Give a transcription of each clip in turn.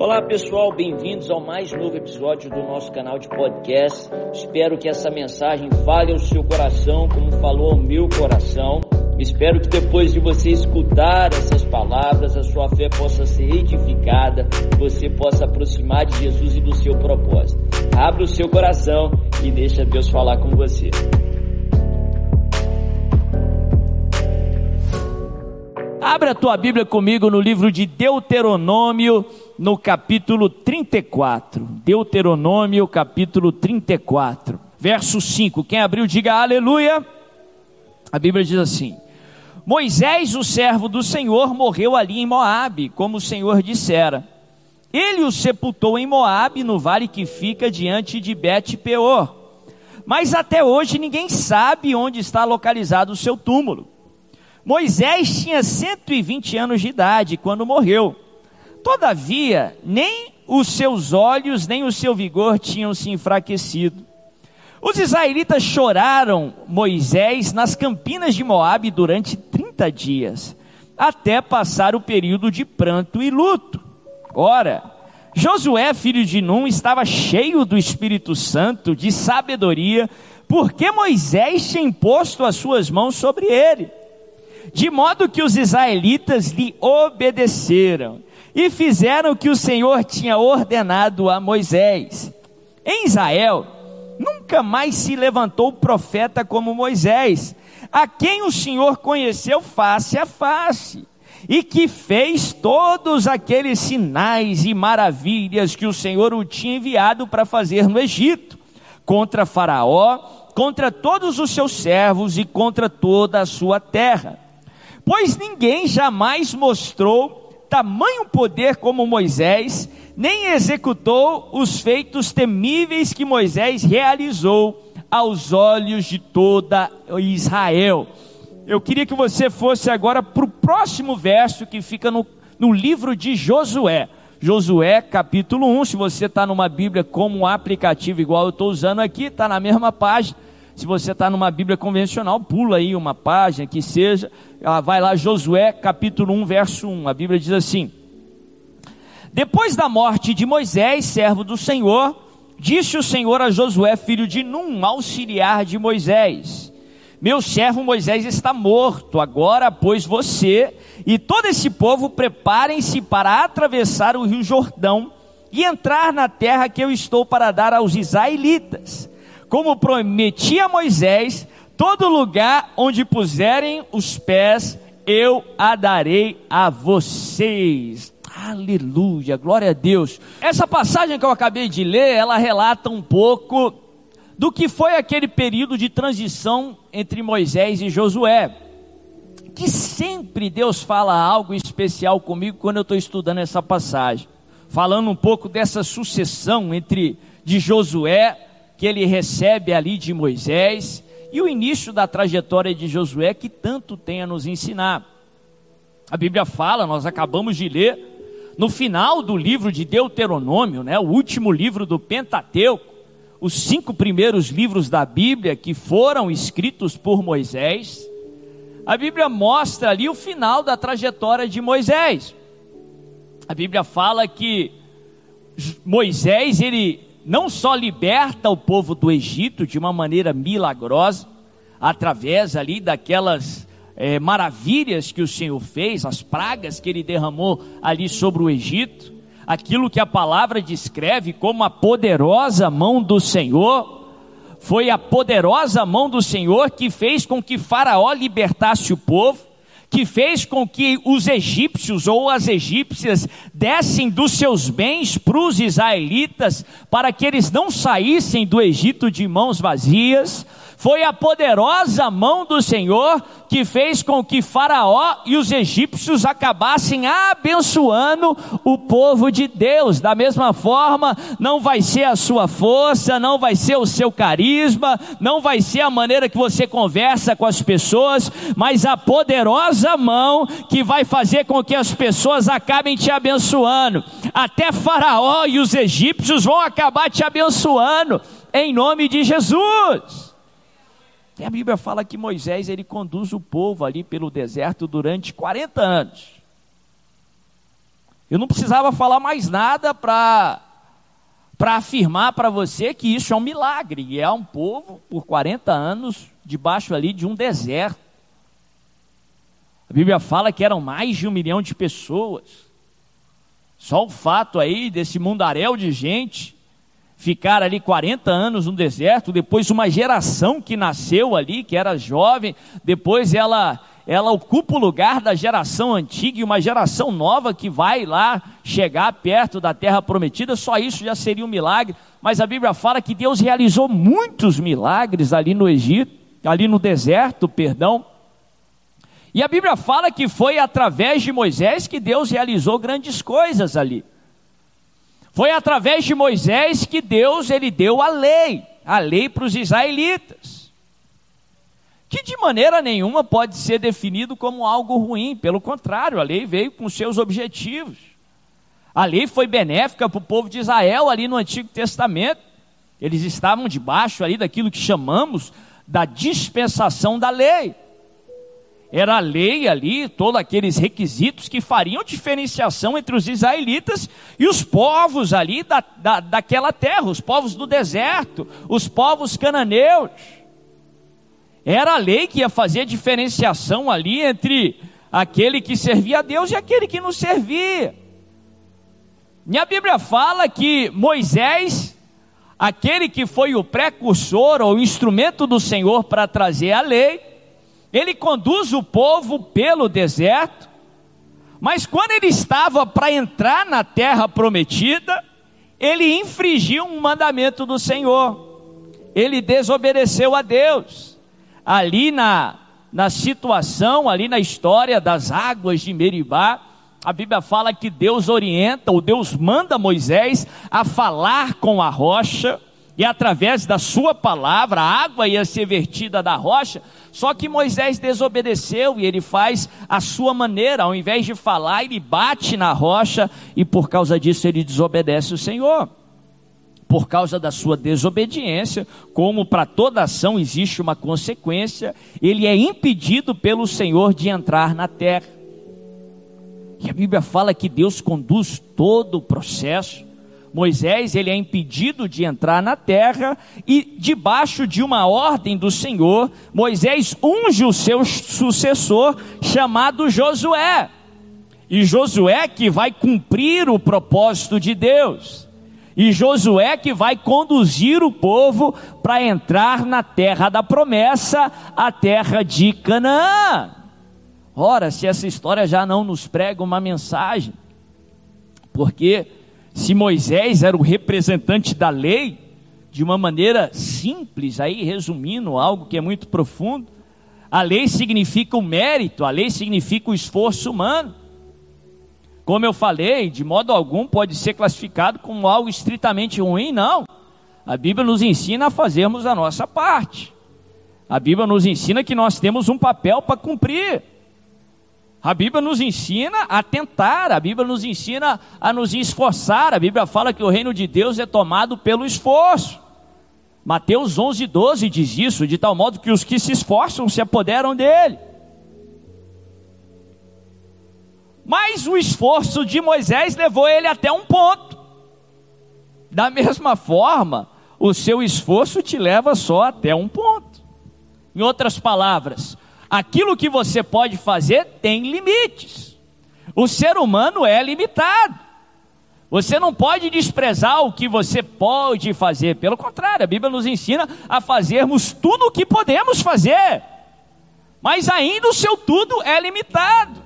Olá pessoal, bem-vindos ao mais novo episódio do nosso canal de podcast. Espero que essa mensagem fale ao seu coração, como falou ao meu coração. Espero que depois de você escutar essas palavras, a sua fé possa ser edificada, você possa aproximar de Jesus e do seu propósito. Abra o seu coração e deixa Deus falar com você. Abra a tua Bíblia comigo no livro de Deuteronômio, no capítulo 34. Deuteronômio, capítulo 34, verso 5. Quem abriu, diga aleluia. A Bíblia diz assim: Moisés, o servo do Senhor, morreu ali em Moabe, como o Senhor dissera. Ele o sepultou em Moabe, no vale que fica diante de Bet-peor. Mas até hoje ninguém sabe onde está localizado o seu túmulo. Moisés tinha 120 anos de idade quando morreu. Todavia, nem os seus olhos nem o seu vigor tinham se enfraquecido. Os israelitas choraram Moisés nas campinas de Moabe durante 30 dias, até passar o período de pranto e luto. Ora, Josué, filho de Num, estava cheio do Espírito Santo, de sabedoria, porque Moisés tinha imposto as suas mãos sobre ele. De modo que os israelitas lhe obedeceram e fizeram o que o Senhor tinha ordenado a Moisés. Em Israel, nunca mais se levantou profeta como Moisés, a quem o Senhor conheceu face a face, e que fez todos aqueles sinais e maravilhas que o Senhor o tinha enviado para fazer no Egito, contra Faraó, contra todos os seus servos e contra toda a sua terra Pois ninguém jamais mostrou tamanho poder como Moisés, nem executou os feitos temíveis que Moisés realizou aos olhos de toda Israel. Eu queria que você fosse agora para o próximo verso que fica no, no livro de Josué. Josué capítulo 1, se você está numa Bíblia como um aplicativo igual eu estou usando aqui, está na mesma página. Se você está numa Bíblia convencional, pula aí uma página que seja, ah, vai lá, Josué capítulo 1, verso 1. A Bíblia diz assim: Depois da morte de Moisés, servo do Senhor, disse o Senhor a Josué, filho de Num, auxiliar de Moisés: Meu servo Moisés está morto, agora, pois você e todo esse povo preparem-se para atravessar o rio Jordão e entrar na terra que eu estou para dar aos israelitas como prometi a Moisés, todo lugar onde puserem os pés, eu a darei a vocês. Aleluia, glória a Deus. Essa passagem que eu acabei de ler, ela relata um pouco do que foi aquele período de transição entre Moisés e Josué. Que sempre Deus fala algo especial comigo quando eu estou estudando essa passagem. Falando um pouco dessa sucessão entre de Josué que ele recebe ali de Moisés e o início da trajetória de Josué que tanto tem a nos ensinar. A Bíblia fala, nós acabamos de ler, no final do livro de Deuteronômio, né, o último livro do Pentateuco, os cinco primeiros livros da Bíblia que foram escritos por Moisés, a Bíblia mostra ali o final da trajetória de Moisés. A Bíblia fala que Moisés, ele não só liberta o povo do Egito de uma maneira milagrosa, através ali daquelas é, maravilhas que o Senhor fez, as pragas que ele derramou ali sobre o Egito, aquilo que a palavra descreve como a poderosa mão do Senhor, foi a poderosa mão do Senhor que fez com que Faraó libertasse o povo, que fez com que os egípcios ou as egípcias dessem dos seus bens para os israelitas, para que eles não saíssem do Egito de mãos vazias, foi a poderosa mão do Senhor que fez com que Faraó e os egípcios acabassem abençoando o povo de Deus. Da mesma forma, não vai ser a sua força, não vai ser o seu carisma, não vai ser a maneira que você conversa com as pessoas, mas a poderosa mão que vai fazer com que as pessoas acabem te abençoando. Até Faraó e os egípcios vão acabar te abençoando em nome de Jesus. E a Bíblia fala que Moisés ele conduz o povo ali pelo deserto durante 40 anos. Eu não precisava falar mais nada para para afirmar para você que isso é um milagre. E é um povo por 40 anos debaixo ali de um deserto. A Bíblia fala que eram mais de um milhão de pessoas. Só o fato aí desse mundaréu de gente ficar ali 40 anos no deserto, depois uma geração que nasceu ali, que era jovem, depois ela ela ocupa o lugar da geração antiga e uma geração nova que vai lá chegar perto da terra prometida, só isso já seria um milagre. Mas a Bíblia fala que Deus realizou muitos milagres ali no Egito, ali no deserto, perdão. E a Bíblia fala que foi através de Moisés que Deus realizou grandes coisas ali. Foi através de Moisés que Deus ele deu a lei, a lei para os israelitas. Que de maneira nenhuma pode ser definido como algo ruim, pelo contrário, a lei veio com seus objetivos. A lei foi benéfica para o povo de Israel ali no Antigo Testamento. Eles estavam debaixo ali daquilo que chamamos da dispensação da lei. Era a lei ali, todos aqueles requisitos que fariam diferenciação entre os israelitas e os povos ali da, da, daquela terra, os povos do deserto, os povos cananeus. Era a lei que ia fazer diferenciação ali entre aquele que servia a Deus e aquele que não servia. E a Bíblia fala que Moisés, aquele que foi o precursor ou instrumento do Senhor para trazer a lei, ele conduz o povo pelo deserto, mas quando ele estava para entrar na terra prometida, ele infringiu um mandamento do Senhor. Ele desobedeceu a Deus. Ali na, na situação, ali na história das águas de Meribá, a Bíblia fala que Deus orienta, ou Deus manda Moisés a falar com a rocha, e através da sua palavra a água ia ser vertida da rocha. Só que Moisés desobedeceu e ele faz a sua maneira, ao invés de falar, ele bate na rocha e por causa disso ele desobedece o Senhor. Por causa da sua desobediência, como para toda ação existe uma consequência, ele é impedido pelo Senhor de entrar na terra. E a Bíblia fala que Deus conduz todo o processo Moisés ele é impedido de entrar na terra e debaixo de uma ordem do Senhor, Moisés unge o seu sucessor chamado Josué. E Josué que vai cumprir o propósito de Deus. E Josué que vai conduzir o povo para entrar na terra da promessa, a terra de Canaã. Ora, se essa história já não nos prega uma mensagem, porque se Moisés era o representante da lei, de uma maneira simples, aí resumindo algo que é muito profundo, a lei significa o mérito, a lei significa o esforço humano. Como eu falei, de modo algum pode ser classificado como algo estritamente ruim, não. A Bíblia nos ensina a fazermos a nossa parte. A Bíblia nos ensina que nós temos um papel para cumprir. A Bíblia nos ensina a tentar, a Bíblia nos ensina a nos esforçar. A Bíblia fala que o reino de Deus é tomado pelo esforço. Mateus 11, 12 diz isso, de tal modo que os que se esforçam se apoderam dele. Mas o esforço de Moisés levou ele até um ponto. Da mesma forma, o seu esforço te leva só até um ponto. Em outras palavras, aquilo que você pode fazer tem limites. O ser humano é limitado. Você não pode desprezar o que você pode fazer, pelo contrário, a Bíblia nos ensina a fazermos tudo o que podemos fazer, mas ainda o seu tudo é limitado,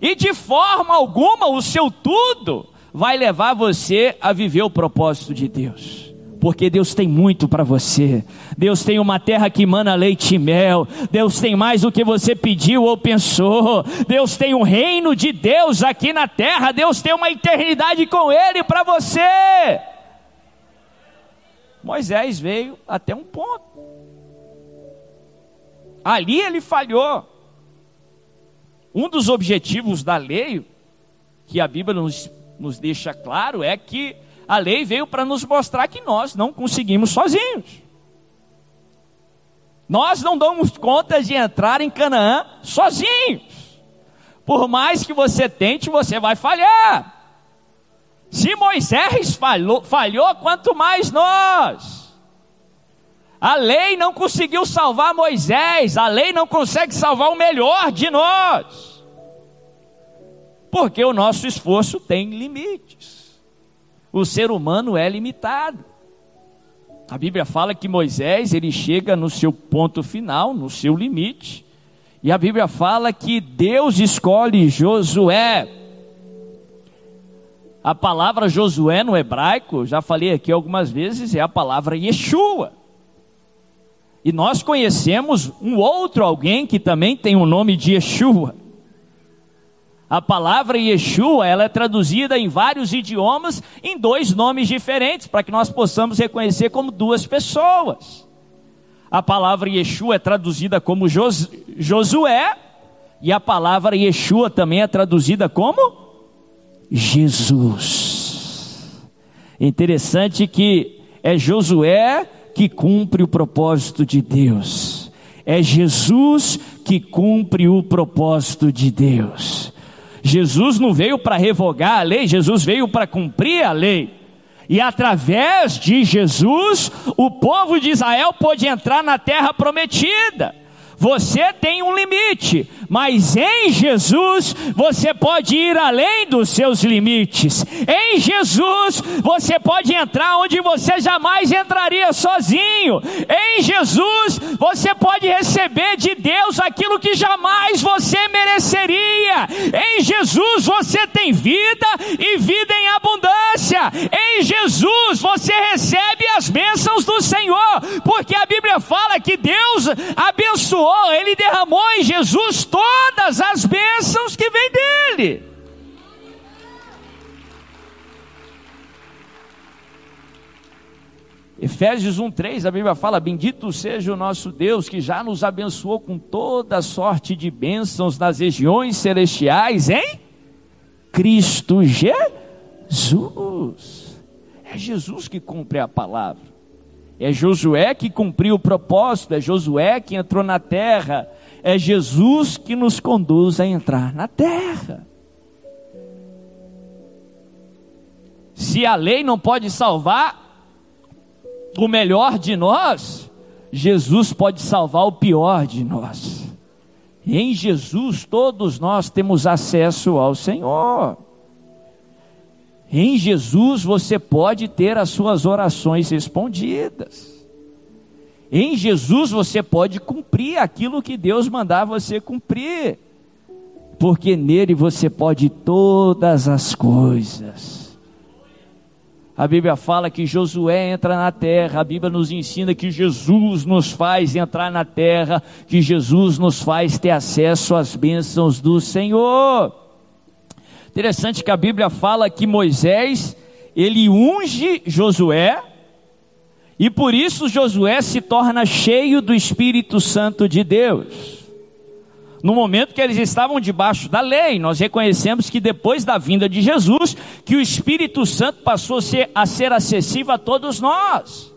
e de forma alguma o seu tudo vai levar você a viver o propósito de Deus porque Deus tem muito para você. Deus tem uma terra que mana leite e mel. Deus tem mais do que você pediu ou pensou. Deus tem um reino de Deus aqui na terra. Deus tem uma eternidade com Ele para você. Moisés veio até um ponto. Ali ele falhou. Um dos objetivos da lei, que a Bíblia nos, nos deixa claro, é que a lei veio para nos mostrar que nós não conseguimos sozinhos. Nós não damos conta de entrar em Canaã sozinhos. Por mais que você tente, você vai falhar. Se Moisés falhou, falhou quanto mais nós. A lei não conseguiu salvar Moisés, a lei não consegue salvar o melhor de nós. Porque o nosso esforço tem limites. O ser humano é limitado. A Bíblia fala que Moisés, ele chega no seu ponto final, no seu limite. E a Bíblia fala que Deus escolhe Josué. A palavra Josué no hebraico, já falei aqui algumas vezes, é a palavra Yeshua. E nós conhecemos um outro alguém que também tem o nome de Yeshua. A palavra Yeshua, ela é traduzida em vários idiomas em dois nomes diferentes, para que nós possamos reconhecer como duas pessoas. A palavra Yeshua é traduzida como Jos, Josué, e a palavra Yeshua também é traduzida como Jesus. Interessante que é Josué que cumpre o propósito de Deus. É Jesus que cumpre o propósito de Deus. Jesus não veio para revogar a lei, Jesus veio para cumprir a lei. E através de Jesus, o povo de Israel pôde entrar na terra prometida. Você tem um limite, mas em Jesus você pode ir além dos seus limites. Em Jesus você pode entrar onde você jamais entraria sozinho. Em Jesus você pode receber de Deus aquilo que jamais. Em Jesus você tem vida e vida em abundância. Em Jesus você recebe as bênçãos do Senhor, porque a Bíblia fala que Deus abençoou, ele derramou em Jesus todas as bênçãos que vêm dele. Efésios 1:3, a Bíblia fala: Bendito seja o nosso Deus que já nos abençoou com toda sorte de bênçãos nas regiões celestiais em Cristo Jesus. É Jesus que cumpre a palavra. É Josué que cumpriu o propósito, é Josué que entrou na terra, é Jesus que nos conduz a entrar na terra. Se a lei não pode salvar o melhor de nós, Jesus pode salvar o pior de nós. Em Jesus todos nós temos acesso ao Senhor. Em Jesus você pode ter as suas orações respondidas. Em Jesus você pode cumprir aquilo que Deus mandar você cumprir. Porque nele você pode todas as coisas. A Bíblia fala que Josué entra na terra, a Bíblia nos ensina que Jesus nos faz entrar na terra, que Jesus nos faz ter acesso às bênçãos do Senhor. Interessante que a Bíblia fala que Moisés, ele unge Josué, e por isso Josué se torna cheio do Espírito Santo de Deus. No momento que eles estavam debaixo da lei, nós reconhecemos que depois da vinda de Jesus, que o Espírito Santo passou a ser, acessível a todos nós.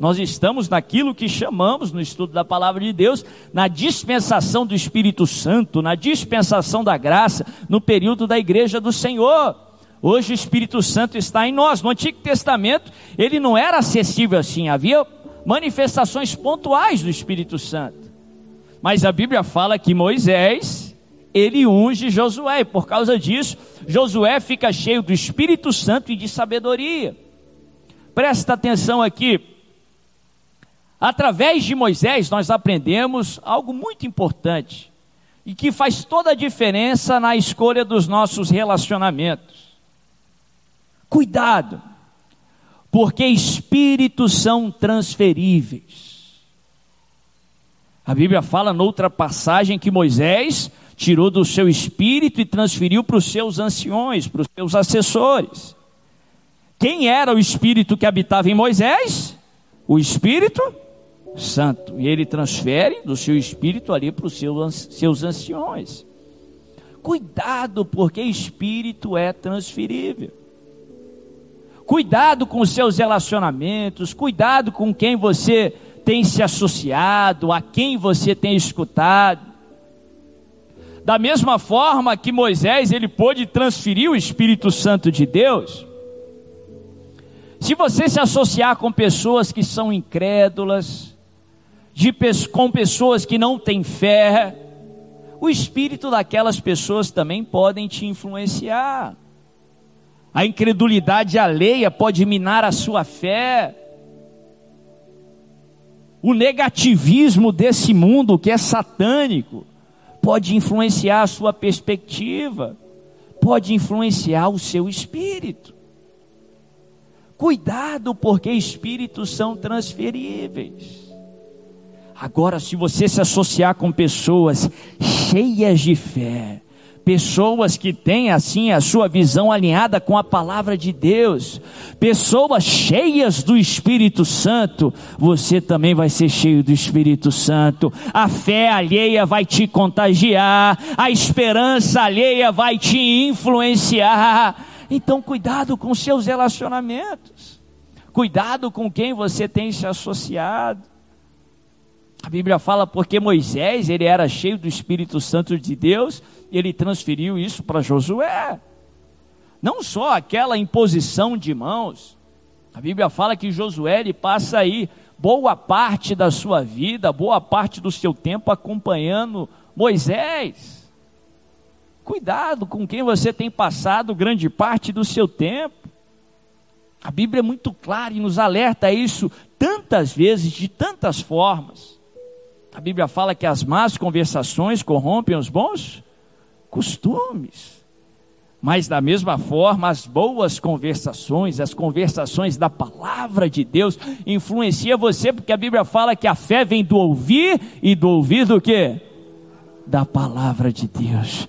Nós estamos naquilo que chamamos no estudo da palavra de Deus, na dispensação do Espírito Santo, na dispensação da graça, no período da igreja do Senhor. Hoje o Espírito Santo está em nós. No Antigo Testamento, ele não era acessível assim, havia manifestações pontuais do Espírito Santo. Mas a Bíblia fala que Moisés, ele unge Josué, e por causa disso, Josué fica cheio do Espírito Santo e de sabedoria. Presta atenção aqui, Através de Moisés, nós aprendemos algo muito importante e que faz toda a diferença na escolha dos nossos relacionamentos. Cuidado, porque espíritos são transferíveis. A Bíblia fala noutra passagem que Moisés tirou do seu espírito e transferiu para os seus anciões, para os seus assessores. Quem era o espírito que habitava em Moisés? O espírito Santo. E ele transfere do seu espírito ali para os seus, seus anciões. Cuidado, porque espírito é transferível. Cuidado com os seus relacionamentos, cuidado com quem você tem se associado, a quem você tem escutado. Da mesma forma que Moisés ele pôde transferir o Espírito Santo de Deus, se você se associar com pessoas que são incrédulas, de, com pessoas que não têm fé, o espírito daquelas pessoas também podem te influenciar. A incredulidade alheia pode minar a sua fé. O negativismo desse mundo que é satânico pode influenciar a sua perspectiva, pode influenciar o seu espírito. Cuidado, porque espíritos são transferíveis. Agora, se você se associar com pessoas cheias de fé, pessoas que têm assim a sua visão alinhada com a palavra de Deus, pessoas cheias do Espírito Santo, você também vai ser cheio do Espírito Santo. A fé alheia vai te contagiar, a esperança alheia vai te influenciar. Então, cuidado com seus relacionamentos. Cuidado com quem você tem se associado. A Bíblia fala porque Moisés, ele era cheio do Espírito Santo de Deus, ele transferiu isso para Josué. Não só aquela imposição de mãos. A Bíblia fala que Josué ele passa aí boa parte da sua vida, boa parte do seu tempo acompanhando Moisés. Cuidado com quem você tem passado grande parte do seu tempo. A Bíblia é muito clara e nos alerta a isso tantas vezes, de tantas formas. A Bíblia fala que as más conversações corrompem os bons costumes. Mas da mesma forma, as boas conversações, as conversações da palavra de Deus influencia você, porque a Bíblia fala que a fé vem do ouvir e do ouvir do quê? Da palavra de Deus.